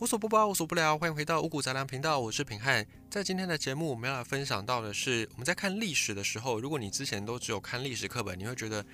无所不包，无所不聊，欢迎回到五谷杂粮频道，我是平汉。在今天的节目，我们要来分享到的是，我们在看历史的时候，如果你之前都只有看历史课本，你会觉得。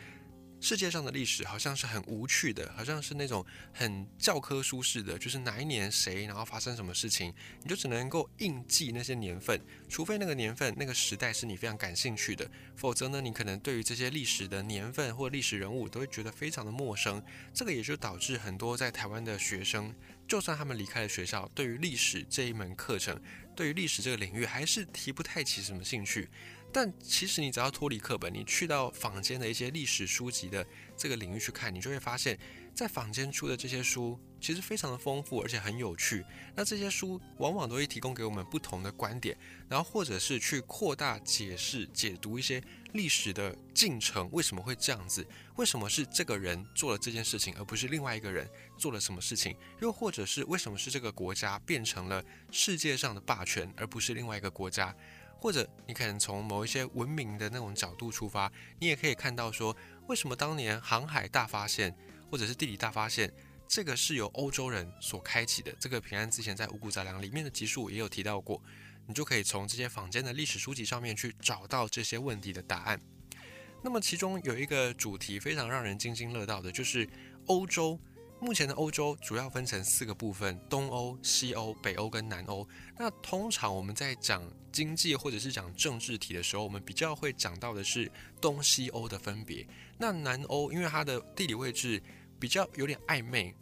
世界上的历史好像是很无趣的，好像是那种很教科书式的，就是哪一年谁，然后发生什么事情，你就只能够硬记那些年份，除非那个年份那个时代是你非常感兴趣的，否则呢，你可能对于这些历史的年份或历史人物都会觉得非常的陌生。这个也就导致很多在台湾的学生，就算他们离开了学校，对于历史这一门课程，对于历史这个领域，还是提不太起什么兴趣。但其实你只要脱离课本，你去到坊间的一些历史书籍的这个领域去看，你就会发现，在坊间出的这些书其实非常的丰富，而且很有趣。那这些书往往都会提供给我们不同的观点，然后或者是去扩大解释、解读一些历史的进程，为什么会这样子？为什么是这个人做了这件事情，而不是另外一个人做了什么事情？又或者是为什么是这个国家变成了世界上的霸权，而不是另外一个国家？或者你可能从某一些文明的那种角度出发，你也可以看到说，为什么当年航海大发现或者是地理大发现，这个是由欧洲人所开启的。这个平安之前在五谷杂粮里面的集数也有提到过，你就可以从这些坊间的历史书籍上面去找到这些问题的答案。那么其中有一个主题非常让人津津乐道的，就是欧洲。目前的欧洲主要分成四个部分：东欧、西欧、北欧跟南欧。那通常我们在讲经济或者是讲政治题的时候，我们比较会讲到的是东西欧的分别。那南欧因为它的地理位置比较有点暧昧，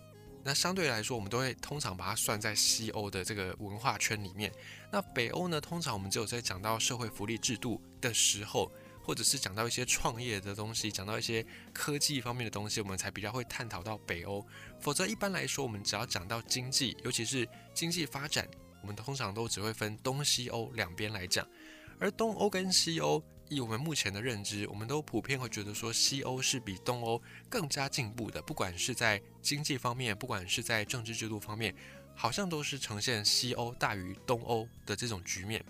那相对来说，我们都会通常把它算在西欧的这个文化圈里面。那北欧呢，通常我们只有在讲到社会福利制度的时候。或者是讲到一些创业的东西，讲到一些科技方面的东西，我们才比较会探讨到北欧。否则一般来说，我们只要讲到经济，尤其是经济发展，我们通常都只会分东西欧两边来讲。而东欧跟西欧，以我们目前的认知，我们都普遍会觉得说，西欧是比东欧更加进步的，不管是在经济方面，不管是在政治制度方面，好像都是呈现西欧大于东欧的这种局面。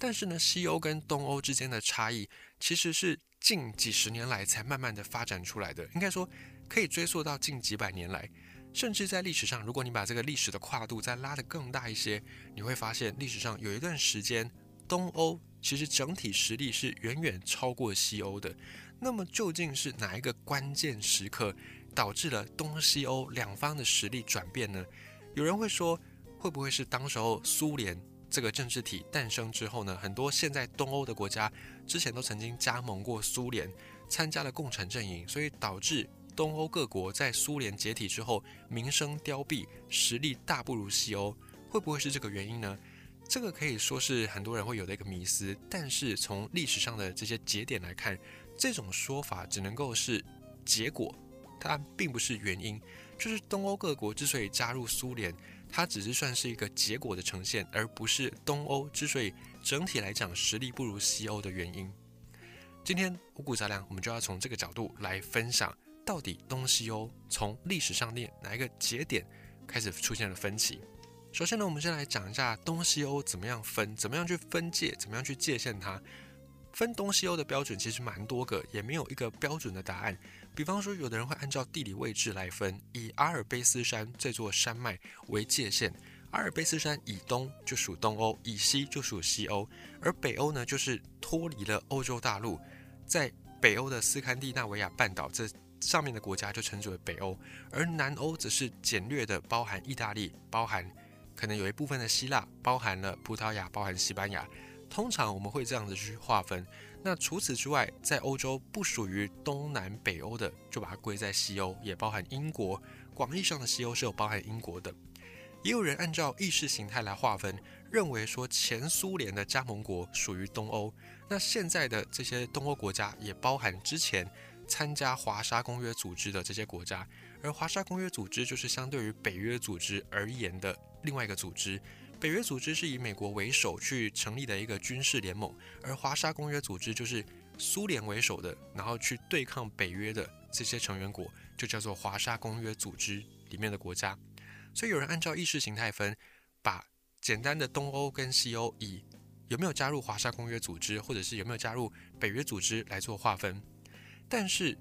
但是呢，西欧跟东欧之间的差异，其实是近几十年来才慢慢的发展出来的。应该说，可以追溯到近几百年来，甚至在历史上，如果你把这个历史的跨度再拉得更大一些，你会发现历史上有一段时间，东欧其实整体实力是远远超过西欧的。那么究竟是哪一个关键时刻导致了东西欧两方的实力转变呢？有人会说，会不会是当时候苏联？这个政治体诞生之后呢，很多现在东欧的国家之前都曾经加盟过苏联，参加了共产阵营，所以导致东欧各国在苏联解体之后名声凋敝，实力大不如西欧。会不会是这个原因呢？这个可以说是很多人会有的一个迷思。但是从历史上的这些节点来看，这种说法只能够是结果，它并不是原因。就是东欧各国之所以加入苏联。它只是算是一个结果的呈现，而不是东欧之所以整体来讲实力不如西欧的原因。今天五谷杂粮，我们就要从这个角度来分享，到底东西欧从历史上面哪一个节点开始出现了分歧。首先呢，我们先来讲一下东西欧怎么样分，怎么样去分界，怎么样去界限它。分东西欧的标准其实蛮多个，也没有一个标准的答案。比方说，有的人会按照地理位置来分，以阿尔卑斯山这座山脉为界限。阿尔卑斯山以东就属东欧，以西就属西欧。而北欧呢，就是脱离了欧洲大陆，在北欧的斯堪的纳维亚半岛这上面的国家就称之为北欧。而南欧则是简略的包含意大利，包含可能有一部分的希腊，包含了葡萄牙，包含西班牙。通常我们会这样子去划分。那除此之外，在欧洲不属于东南北欧的，就把它归在西欧，也包含英国。广义上的西欧是有包含英国的。也有人按照意识形态来划分，认为说前苏联的加盟国属于东欧。那现在的这些东欧国家也包含之前参加华沙公约组织的这些国家。而华沙公约组织就是相对于北约组织而言的另外一个组织。北约组织是以美国为首去成立的一个军事联盟，而华沙公约组织就是苏联为首的，然后去对抗北约的这些成员国，就叫做华沙公约组织里面的国家。所以有人按照意识形态分，把简单的东欧跟西欧以有没有加入华沙公约组织，或者是有没有加入北约组织来做划分。但是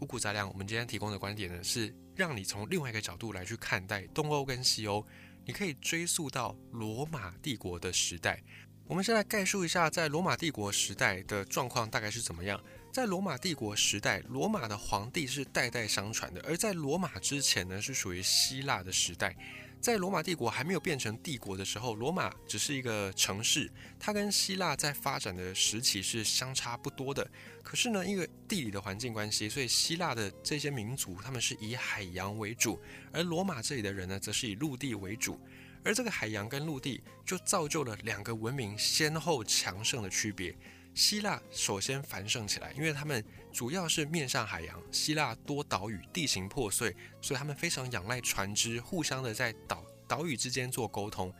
五谷杂粮，我们今天提供的观点呢，是让你从另外一个角度来去看待东欧跟西欧，你可以追溯到罗马帝国的时代。我们先来概述一下，在罗马帝国时代的状况大概是怎么样。在罗马帝国时代，罗马的皇帝是代代相传的；而在罗马之前呢，是属于希腊的时代。在罗马帝国还没有变成帝国的时候，罗马只是一个城市，它跟希腊在发展的时期是相差不多的。可是呢，因为地理的环境关系，所以希腊的这些民族他们是以海洋为主，而罗马这里的人呢，则是以陆地为主。而这个海洋跟陆地就造就了两个文明先后强盛的区别。希腊首先繁盛起来，因为他们主要是面向海洋。希腊多岛屿，地形破碎，所以他们非常仰赖船只，互相的在岛岛屿之间做沟通，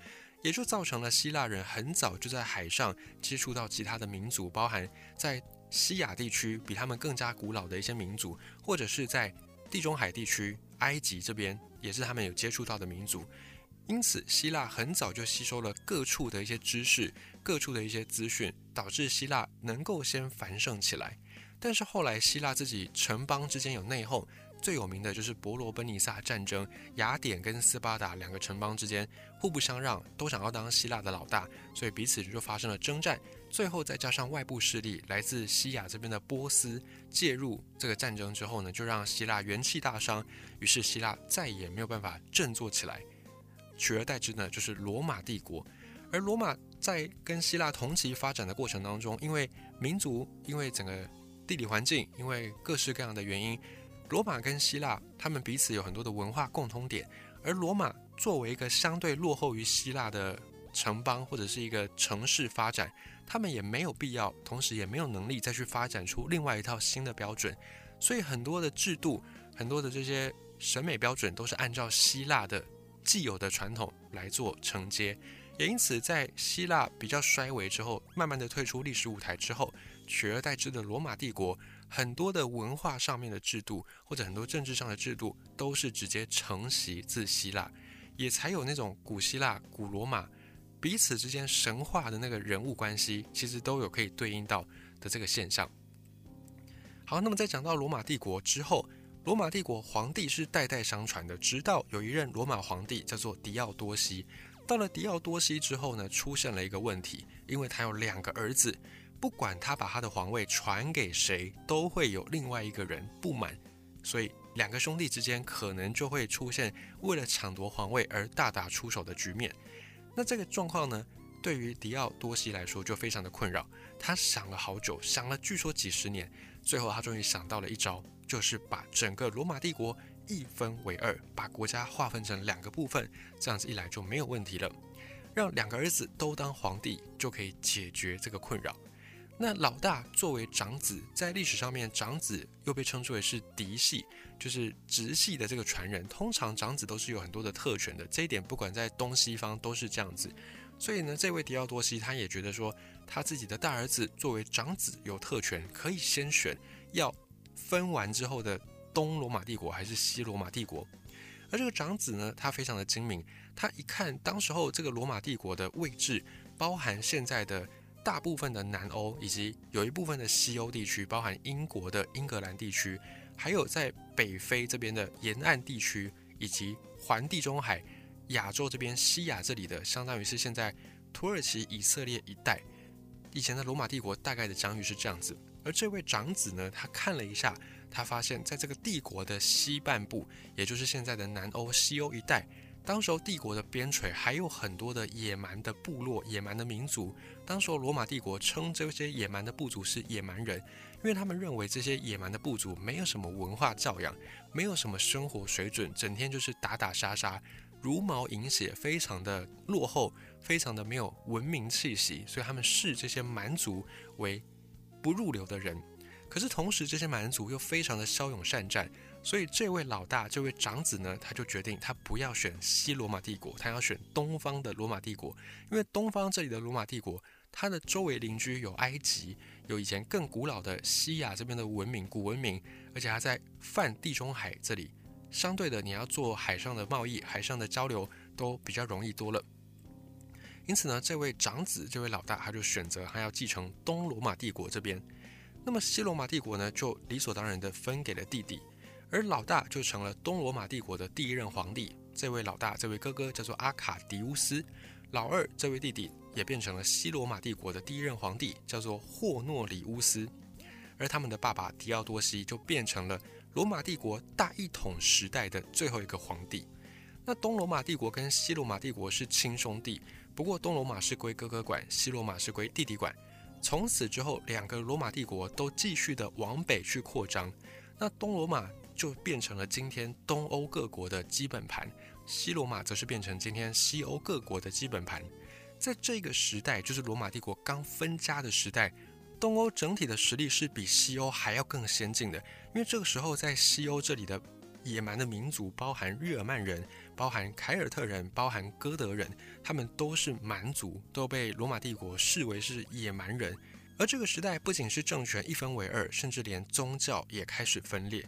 也就造成了希腊人很早就在海上接触到其他的民族，包含在西亚地区比他们更加古老的一些民族，或者是在地中海地区，埃及这边也是他们有接触到的民族。因此，希腊很早就吸收了各处的一些知识、各处的一些资讯，导致希腊能够先繁盛起来。但是后来，希腊自己城邦之间有内讧，最有名的就是伯罗奔尼撒战争，雅典跟斯巴达两个城邦之间互不相让，都想要当希腊的老大，所以彼此就发生了征战。最后再加上外部势力来自西亚这边的波斯介入这个战争之后呢，就让希腊元气大伤，于是希腊再也没有办法振作起来。取而代之呢，就是罗马帝国。而罗马在跟希腊同期发展的过程当中，因为民族，因为整个地理环境，因为各式各样的原因，罗马跟希腊他们彼此有很多的文化共通点。而罗马作为一个相对落后于希腊的城邦或者是一个城市发展，他们也没有必要，同时也没有能力再去发展出另外一套新的标准。所以很多的制度，很多的这些审美标准，都是按照希腊的。既有的传统来做承接，也因此在希腊比较衰微之后，慢慢的退出历史舞台之后，取而代之的罗马帝国，很多的文化上面的制度或者很多政治上的制度都是直接承袭自希腊，也才有那种古希腊、古罗马彼此之间神话的那个人物关系，其实都有可以对应到的这个现象。好，那么在讲到罗马帝国之后。罗马帝国皇帝是代代相传的，直到有一任罗马皇帝叫做狄奥多西。到了狄奥多西之后呢，出现了一个问题，因为他有两个儿子，不管他把他的皇位传给谁，都会有另外一个人不满，所以两个兄弟之间可能就会出现为了抢夺皇位而大打出手的局面。那这个状况呢，对于狄奥多西来说就非常的困扰。他想了好久，想了据说几十年，最后他终于想到了一招。就是把整个罗马帝国一分为二，把国家划分成两个部分，这样子一来就没有问题了。让两个儿子都当皇帝，就可以解决这个困扰。那老大作为长子，在历史上面，长子又被称之为是嫡系，就是直系的这个传人。通常长子都是有很多的特权的，这一点不管在东西方都是这样子。所以呢，这位狄奥多西他也觉得说，他自己的大儿子作为长子有特权，可以先选要。分完之后的东罗马帝国还是西罗马帝国？而这个长子呢，他非常的精明，他一看当时候这个罗马帝国的位置，包含现在的大部分的南欧，以及有一部分的西欧地区，包含英国的英格兰地区，还有在北非这边的沿岸地区，以及环地中海、亚洲这边西亚这里的，相当于是现在土耳其、以色列一带，以前的罗马帝国大概的疆域是这样子。而这位长子呢，他看了一下，他发现，在这个帝国的西半部，也就是现在的南欧、西欧一带，当时候帝国的边陲还有很多的野蛮的部落、野蛮的民族。当时候罗马帝国称这些野蛮的部族是野蛮人，因为他们认为这些野蛮的部族没有什么文化教养，没有什么生活水准，整天就是打打杀杀，茹毛饮血，非常的落后，非常的没有文明气息，所以他们视这些蛮族为。不入流的人，可是同时这些蛮族又非常的骁勇善战，所以这位老大，这位长子呢，他就决定他不要选西罗马帝国，他要选东方的罗马帝国，因为东方这里的罗马帝国，它的周围邻居有埃及，有以前更古老的西亚这边的文明古文明，而且还在泛地中海这里，相对的你要做海上的贸易、海上的交流都比较容易多了。因此呢，这位长子，这位老大，他就选择他要继承东罗马帝国这边。那么西罗马帝国呢，就理所当然的分给了弟弟。而老大就成了东罗马帝国的第一任皇帝。这位老大，这位哥哥叫做阿卡迪乌斯，老二这位弟弟也变成了西罗马帝国的第一任皇帝，叫做霍诺里乌斯。而他们的爸爸迪奥多西就变成了罗马帝国大一统时代的最后一个皇帝。那东罗马帝国跟西罗马帝国是亲兄弟，不过东罗马是归哥哥管，西罗马是归弟弟管。从此之后，两个罗马帝国都继续的往北去扩张。那东罗马就变成了今天东欧各国的基本盘，西罗马则是变成今天西欧各国的基本盘。在这个时代，就是罗马帝国刚分家的时代，东欧整体的实力是比西欧还要更先进的，因为这个时候在西欧这里的。野蛮的民族包含日耳曼人，包含凯尔特人，包含哥德人，他们都是蛮族，都被罗马帝国视为是野蛮人。而这个时代不仅是政权一分为二，甚至连宗教也开始分裂。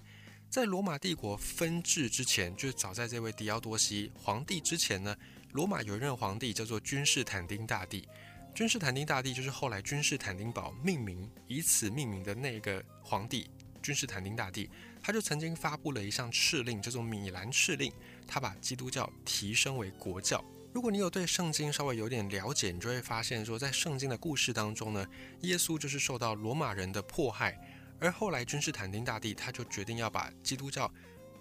在罗马帝国分治之前，就是早在这位狄奥多西皇帝之前呢，罗马有一任皇帝叫做君士坦丁大帝。君士坦丁大帝就是后来君士坦丁堡命名以此命名的那个皇帝。君士坦丁大帝，他就曾经发布了一项敕令，叫做米兰敕令。他把基督教提升为国教。如果你有对圣经稍微有点了解，你就会发现说，在圣经的故事当中呢，耶稣就是受到罗马人的迫害，而后来君士坦丁大帝他就决定要把基督教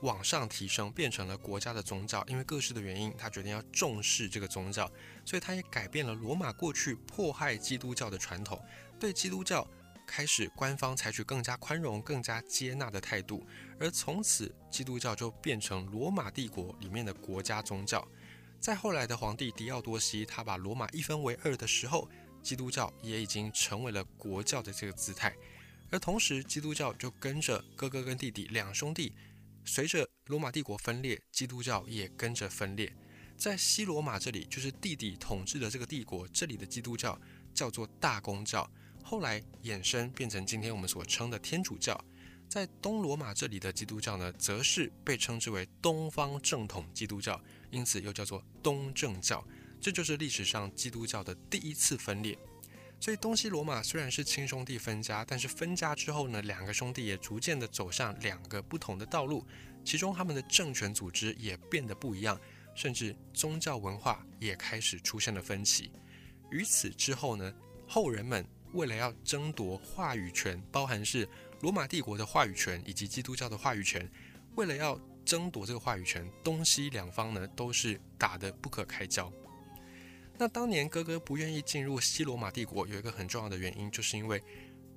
往上提升，变成了国家的宗教。因为各式的原因，他决定要重视这个宗教，所以他也改变了罗马过去迫害基督教的传统，对基督教。开始，官方采取更加宽容、更加接纳的态度，而从此基督教就变成罗马帝国里面的国家宗教。在后来的皇帝狄奥多西，他把罗马一分为二的时候，基督教也已经成为了国教的这个姿态。而同时，基督教就跟着哥哥跟弟弟两兄弟，随着罗马帝国分裂，基督教也跟着分裂。在西罗马这里，就是弟弟统治的这个帝国，这里的基督教叫做大公教。后来衍生变成今天我们所称的天主教，在东罗马这里的基督教呢，则是被称之为东方正统基督教，因此又叫做东正教。这就是历史上基督教的第一次分裂。所以东西罗马虽然是亲兄弟分家，但是分家之后呢，两个兄弟也逐渐的走上两个不同的道路，其中他们的政权组织也变得不一样，甚至宗教文化也开始出现了分歧。于此之后呢，后人们。为了要争夺话语权，包含是罗马帝国的话语权以及基督教的话语权，为了要争夺这个话语权，东西两方呢都是打得不可开交。那当年哥哥不愿意进入西罗马帝国，有一个很重要的原因，就是因为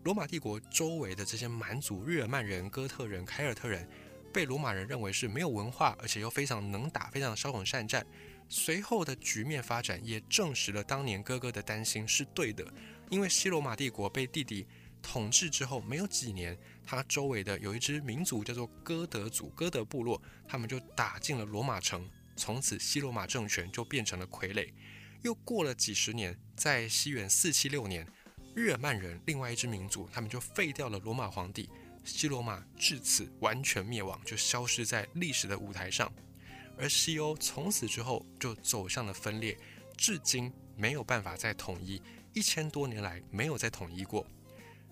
罗马帝国周围的这些蛮族日耳曼人、哥特人、凯尔特人，被罗马人认为是没有文化，而且又非常能打、非常骁勇善战。随后的局面发展也证实了当年哥哥的担心是对的。因为西罗马帝国被弟弟统治之后，没有几年，他周围的有一支民族叫做哥德族，哥德部落，他们就打进了罗马城，从此西罗马政权就变成了傀儡。又过了几十年，在西元四七六年，日耳曼人另外一支民族，他们就废掉了罗马皇帝，西罗马至此完全灭亡，就消失在历史的舞台上。而西欧从此之后就走向了分裂，至今没有办法再统一。一千多年来没有再统一过，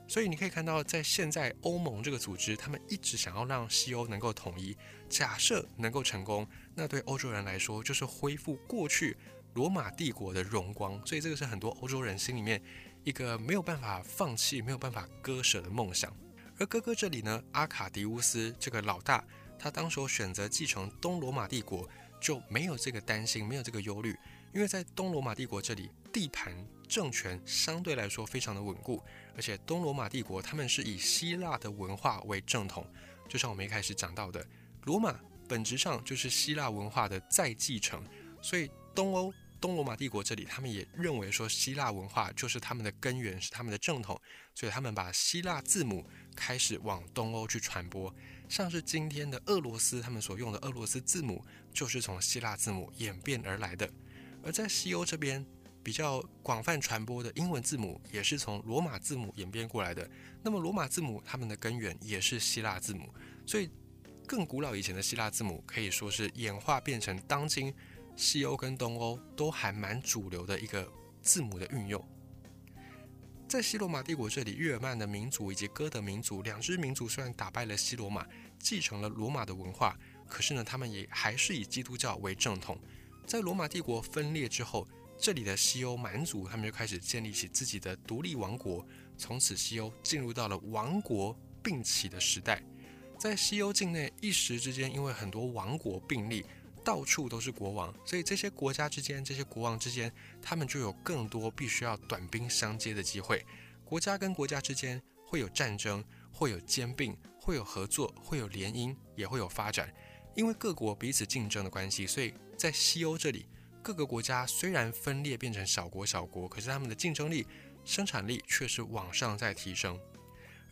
所以你可以看到，在现在欧盟这个组织，他们一直想要让西欧能够统一。假设能够成功，那对欧洲人来说就是恢复过去罗马帝国的荣光。所以这个是很多欧洲人心里面一个没有办法放弃、没有办法割舍的梦想。而哥哥这里呢，阿卡迪乌斯这个老大，他当时选择继承东罗马帝国，就没有这个担心，没有这个忧虑，因为在东罗马帝国这里地盘。政权相对来说非常的稳固，而且东罗马帝国他们是以希腊的文化为正统，就像我们一开始讲到的，罗马本质上就是希腊文化的再继承，所以东欧东罗马帝国这里他们也认为说希腊文化就是他们的根源，是他们的正统，所以他们把希腊字母开始往东欧去传播，像是今天的俄罗斯他们所用的俄罗斯字母就是从希腊字母演变而来的，而在西欧这边。比较广泛传播的英文字母也是从罗马字母演变过来的。那么罗马字母它们的根源也是希腊字母，所以更古老以前的希腊字母可以说是演化变成当今西欧跟东欧都还蛮主流的一个字母的运用。在西罗马帝国这里，日耳曼的民族以及哥德民族两支民族虽然打败了西罗马，继承了罗马的文化，可是呢，他们也还是以基督教为正统。在罗马帝国分裂之后，这里的西欧蛮族他们就开始建立起自己的独立王国，从此西欧进入到了王国并起的时代。在西欧境内，一时之间，因为很多王国并立，到处都是国王，所以这些国家之间、这些国王之间，他们就有更多必须要短兵相接的机会。国家跟国家之间会有战争，会有兼并，会有合作，会有联姻，也会有发展。因为各国彼此竞争的关系，所以在西欧这里，各个国家虽然分裂变成小国小国，可是他们的竞争力、生产力却是往上在提升。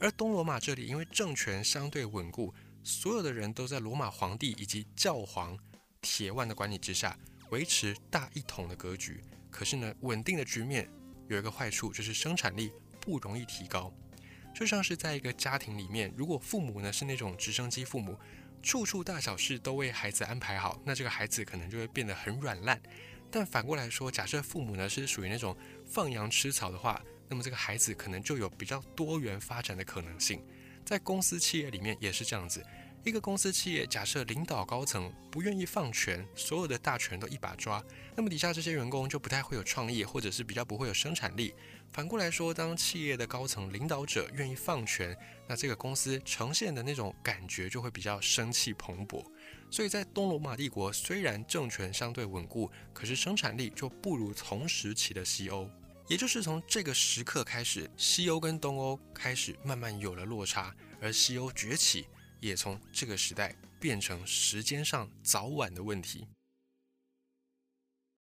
而东罗马这里，因为政权相对稳固，所有的人都在罗马皇帝以及教皇铁腕的管理之下，维持大一统的格局。可是呢，稳定的局面有一个坏处，就是生产力不容易提高。就像是在一个家庭里面，如果父母呢是那种直升机父母，处处大小事都为孩子安排好，那这个孩子可能就会变得很软烂。但反过来说，假设父母呢是属于那种放羊吃草的话，那么这个孩子可能就有比较多元发展的可能性，在公司企业里面也是这样子。一个公司企业，假设领导高层不愿意放权，所有的大权都一把抓，那么底下这些员工就不太会有创意，或者是比较不会有生产力。反过来说，当企业的高层领导者愿意放权，那这个公司呈现的那种感觉就会比较生气蓬勃。所以在东罗马帝国，虽然政权相对稳固，可是生产力就不如同时期的西欧。也就是从这个时刻开始，西欧跟东欧开始慢慢有了落差，而西欧崛起也从这个时代变成时间上早晚的问题。